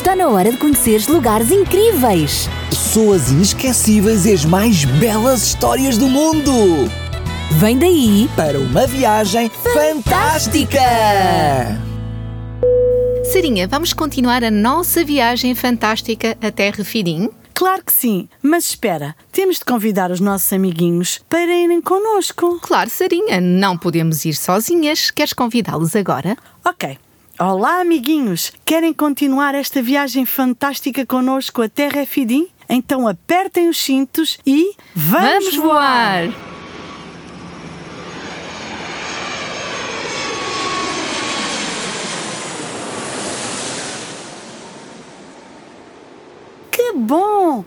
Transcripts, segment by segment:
Está na hora de conheceres lugares incríveis. Pessoas inesquecíveis e as mais belas histórias do mundo. Vem daí Para uma viagem fantástica! Sarinha, vamos continuar a nossa viagem fantástica até Refidim? Claro que sim, mas espera, temos de convidar os nossos amiguinhos para irem connosco. Claro, Sarinha, não podemos ir sozinhas. Queres convidá-los agora? Ok. Olá, amiguinhos! Querem continuar esta viagem fantástica connosco até Refidim? Então apertem os cintos e vamos, Vamos voar! Que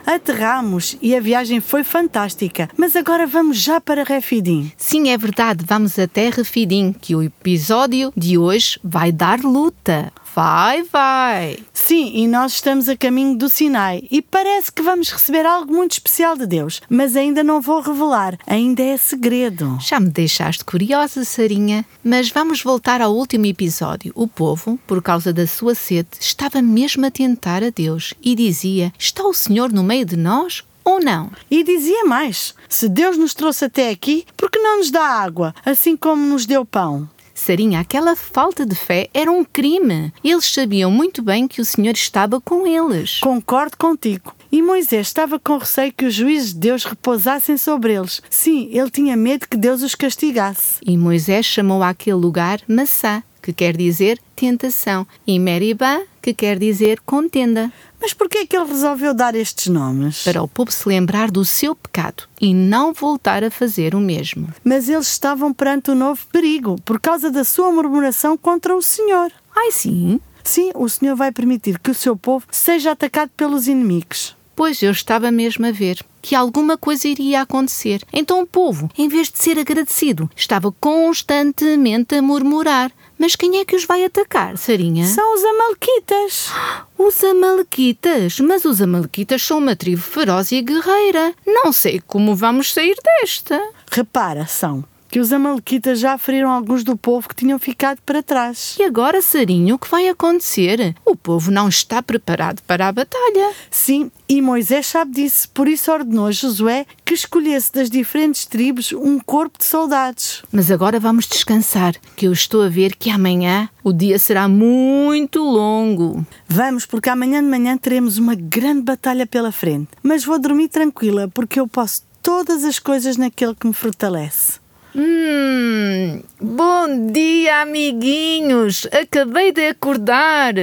Aterramos e a viagem foi fantástica. Mas agora vamos já para Refidim. Sim, é verdade, vamos até Refidim, que o episódio de hoje vai dar luta. Vai, vai! Sim, e nós estamos a caminho do Sinai e parece que vamos receber algo muito especial de Deus, mas ainda não vou revelar, ainda é segredo. Já me deixaste curiosa, Sarinha. Mas vamos voltar ao último episódio. O povo, por causa da sua sede, estava mesmo a tentar a Deus e dizia: Está o Senhor no meio de nós ou não? E dizia mais: se Deus nos trouxe até aqui, por que não nos dá água, assim como nos deu pão? Sarinha, aquela falta de fé era um crime. Eles sabiam muito bem que o Senhor estava com eles. Concordo contigo. E Moisés estava com receio que os juízes de Deus repousassem sobre eles. Sim, ele tinha medo que Deus os castigasse. E Moisés chamou àquele lugar Massá, que quer dizer tentação, e Meribá, que quer dizer contenda, Mas por que é que ele resolveu dar estes nomes? para o povo se lembrar do seu pecado e não voltar a fazer o mesmo. Mas eles estavam perante um novo perigo por causa da sua murmuração contra o Senhor. Ai sim, Sim, o Senhor vai permitir que o seu povo seja atacado pelos inimigos. pois eu estava mesmo a ver que alguma coisa iria acontecer. Então o povo, em vez de ser agradecido, estava constantemente a murmurar. Mas quem é que os vai atacar, Sarinha? São os Amalequitas. Os Amalequitas, mas os Amalequitas são uma tribo feroz e guerreira. Não sei como vamos sair desta. Repara, são que os Amalequitas já feriram alguns do povo que tinham ficado para trás. E agora, Sarinho, o que vai acontecer? O povo não está preparado para a batalha. Sim, e Moisés sabe disso, por isso ordenou a Josué que escolhesse das diferentes tribos um corpo de soldados. Mas agora vamos descansar, que eu estou a ver que amanhã o dia será muito longo. Vamos, porque amanhã de manhã teremos uma grande batalha pela frente. Mas vou dormir tranquila, porque eu posso todas as coisas naquele que me fortalece. Hum, bom dia, amiguinhos. Acabei de acordar.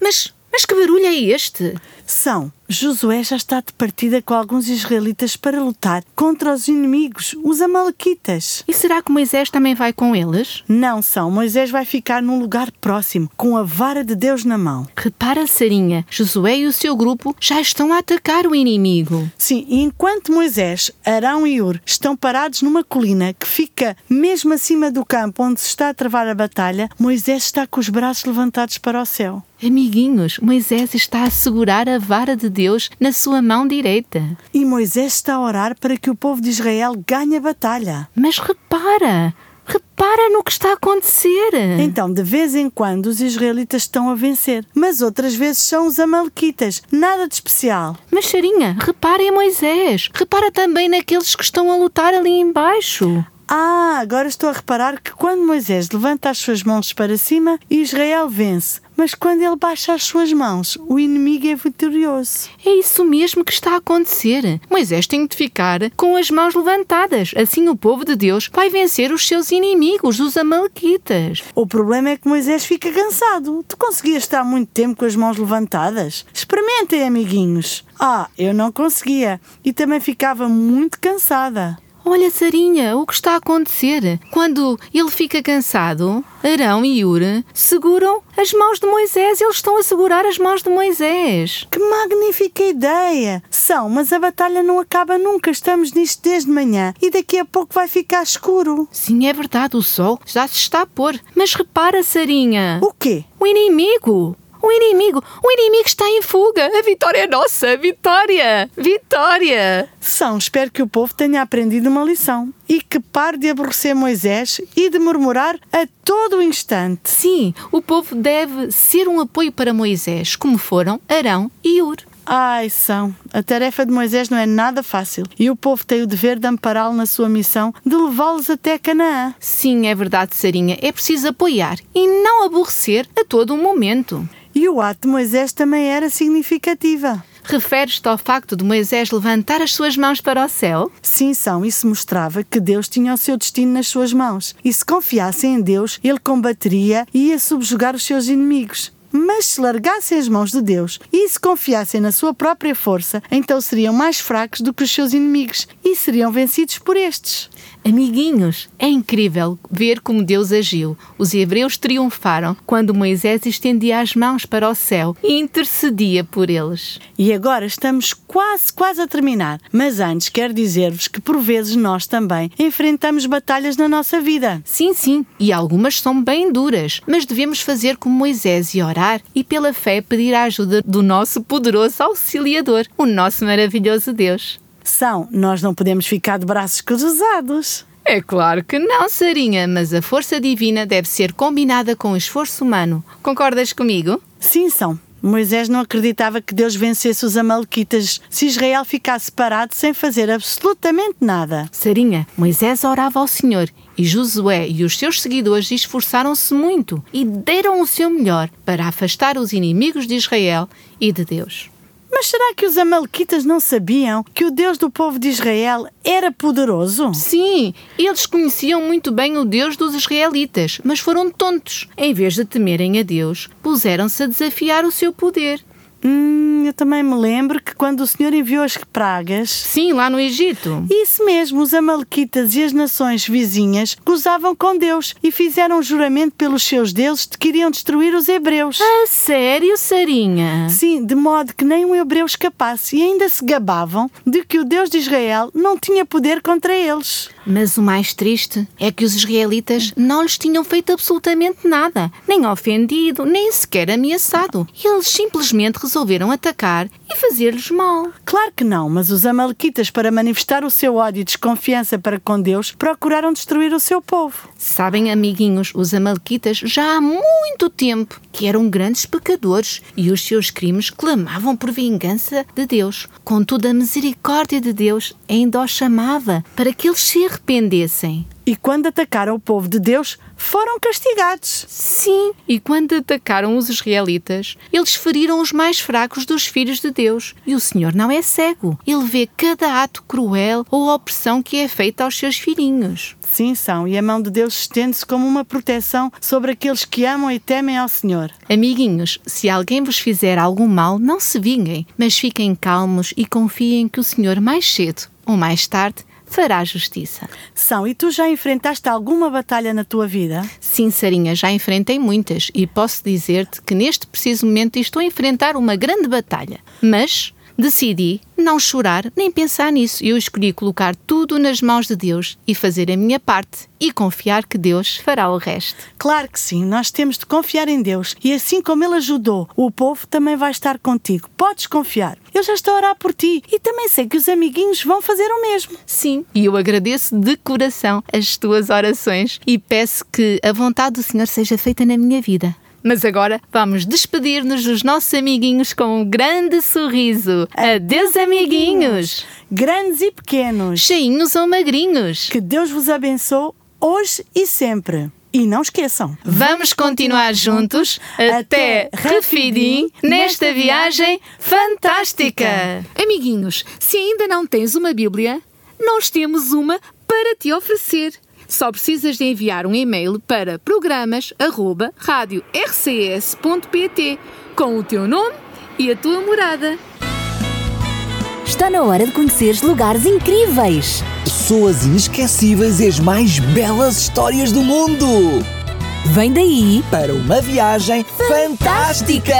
Mas, mas que barulho é este? São, Josué já está de partida com alguns israelitas para lutar contra os inimigos, os Amalequitas. E será que Moisés também vai com eles? Não são, Moisés vai ficar num lugar próximo, com a vara de Deus na mão. Repara, Sarinha, Josué e o seu grupo já estão a atacar o inimigo. Sim, e enquanto Moisés, Arão e Ur estão parados numa colina que fica mesmo acima do campo onde se está a travar a batalha, Moisés está com os braços levantados para o céu. Amiguinhos, Moisés está a segurar a vara de Deus na sua mão direita. E Moisés está a orar para que o povo de Israel ganhe a batalha. Mas repara, repara no que está a acontecer. Então, de vez em quando, os israelitas estão a vencer, mas outras vezes são os amalequitas. Nada de especial. Mas, Sarinha, repara em Moisés. Repara também naqueles que estão a lutar ali embaixo. Ah, agora estou a reparar que quando Moisés levanta as suas mãos para cima, Israel vence. Mas quando ele baixa as suas mãos, o inimigo é vitorioso. É isso mesmo que está a acontecer. Moisés tem de ficar com as mãos levantadas. Assim o povo de Deus vai vencer os seus inimigos, os amalequitas. O problema é que Moisés fica cansado. Tu conseguias estar muito tempo com as mãos levantadas? Experimentem, amiguinhos. Ah, eu não conseguia. E também ficava muito cansada. Olha, Sarinha, o que está a acontecer? Quando ele fica cansado, Arão e Ura seguram as mãos de Moisés. Eles estão a segurar as mãos de Moisés. Que magnífica ideia! São, mas a batalha não acaba nunca. Estamos nisto desde manhã e daqui a pouco vai ficar escuro. Sim, é verdade, o sol já se está a pôr. Mas repara, Sarinha, O quê? o inimigo. O inimigo, o inimigo está em fuga. A vitória é nossa, vitória, vitória. São, espero que o povo tenha aprendido uma lição e que pare de aborrecer Moisés e de murmurar a todo instante. Sim, o povo deve ser um apoio para Moisés, como foram Arão e Ur. Ai, são. A tarefa de Moisés não é nada fácil e o povo tem o dever de ampará-lo na sua missão de levá-los até Canaã. Sim, é verdade, Sarinha. É preciso apoiar e não aborrecer a todo o momento. E o ato de Moisés também era significativa. Referes-te ao facto de Moisés levantar as suas mãos para o céu? Sim, são. Isso mostrava que Deus tinha o seu destino nas suas mãos. E se confiassem em Deus, ele combateria e ia subjugar os seus inimigos. Mas se largassem as mãos de Deus e se confiassem na sua própria força, então seriam mais fracos do que os seus inimigos e seriam vencidos por estes. Amiguinhos, é incrível ver como Deus agiu. Os hebreus triunfaram quando Moisés estendia as mãos para o céu e intercedia por eles. E agora estamos quase, quase a terminar. Mas antes quero dizer-vos que por vezes nós também enfrentamos batalhas na nossa vida. Sim, sim, e algumas são bem duras, mas devemos fazer como Moisés e orar e pela fé pedir a ajuda do nosso poderoso auxiliador, o nosso maravilhoso Deus. São, nós não podemos ficar de braços cruzados. É claro que não, Sarinha, mas a força divina deve ser combinada com o esforço humano. Concordas comigo? Sim, são. Moisés não acreditava que Deus vencesse os Amalequitas se Israel ficasse parado sem fazer absolutamente nada. Sarinha, Moisés orava ao Senhor e Josué e os seus seguidores esforçaram-se muito e deram o seu melhor para afastar os inimigos de Israel e de Deus. Mas será que os Amalequitas não sabiam que o Deus do povo de Israel era poderoso? Sim, eles conheciam muito bem o Deus dos israelitas, mas foram tontos. Em vez de temerem a Deus, puseram-se a desafiar o seu poder. Hum, eu também me lembro que quando o Senhor enviou as pragas. Sim, lá no Egito. Isso mesmo, os Amalequitas e as nações vizinhas gozavam com Deus e fizeram um juramento pelos seus deuses de que iriam destruir os hebreus. A sério, Sarinha? Sim, de modo que nem um hebreu escapasse e ainda se gabavam de que o Deus de Israel não tinha poder contra eles. Mas o mais triste é que os israelitas não lhes tinham feito absolutamente nada, nem ofendido, nem sequer ameaçado. Eles simplesmente resolveram atacar e fazer-lhes mal. Claro que não, mas os Amalequitas, para manifestar o seu ódio e desconfiança para com Deus, procuraram destruir o seu povo. Sabem, amiguinhos, os Amalequitas já há muito tempo que eram grandes pecadores e os seus crimes clamavam por vingança de Deus. Contudo, a misericórdia de Deus ainda os chamava para que eles se arrependessem. E quando atacaram o povo de Deus, foram castigados. Sim, e quando atacaram os israelitas, eles feriram os mais fracos dos filhos de Deus. E o Senhor não é cego. Ele vê cada ato cruel ou opressão que é feita aos seus filhinhos. Sim, são, e a mão de Deus estende-se como uma proteção sobre aqueles que amam e temem ao Senhor. Amiguinhos, se alguém vos fizer algum mal, não se vinguem, mas fiquem calmos e confiem que o Senhor mais cedo ou mais tarde fará justiça. São, e tu já enfrentaste alguma batalha na tua vida? Sim, Sarinha, já enfrentei muitas e posso dizer-te que neste preciso momento estou a enfrentar uma grande batalha. Mas decidi não chorar nem pensar nisso. Eu escolhi colocar tudo nas mãos de Deus e fazer a minha parte e confiar que Deus fará o resto. Claro que sim, nós temos de confiar em Deus e assim como Ele ajudou, o povo também vai estar contigo. Podes confiar. Eu já estou a orar por ti e também sei que os amiguinhos vão fazer o mesmo. Sim, e eu agradeço de coração as tuas orações e peço que a vontade do Senhor seja feita na minha vida. Mas agora vamos despedir-nos dos nossos amiguinhos com um grande sorriso. Adeus, amiguinhos! Grandes e pequenos, Cheinhos ou magrinhos. que Deus vos abençoe hoje e sempre. E não esqueçam, Vamos continuar juntos até Refidim nesta viagem fantástica. Amiguinhos, se ainda não tens uma Bíblia, nós temos uma para te oferecer. Só precisas de enviar um e-mail para programas@radiorcs.pt com o teu nome e a tua morada. Está na hora de conheceres lugares incríveis. Pessoas inesquecíveis e as mais belas histórias do mundo. Vem daí Para uma viagem fantástica.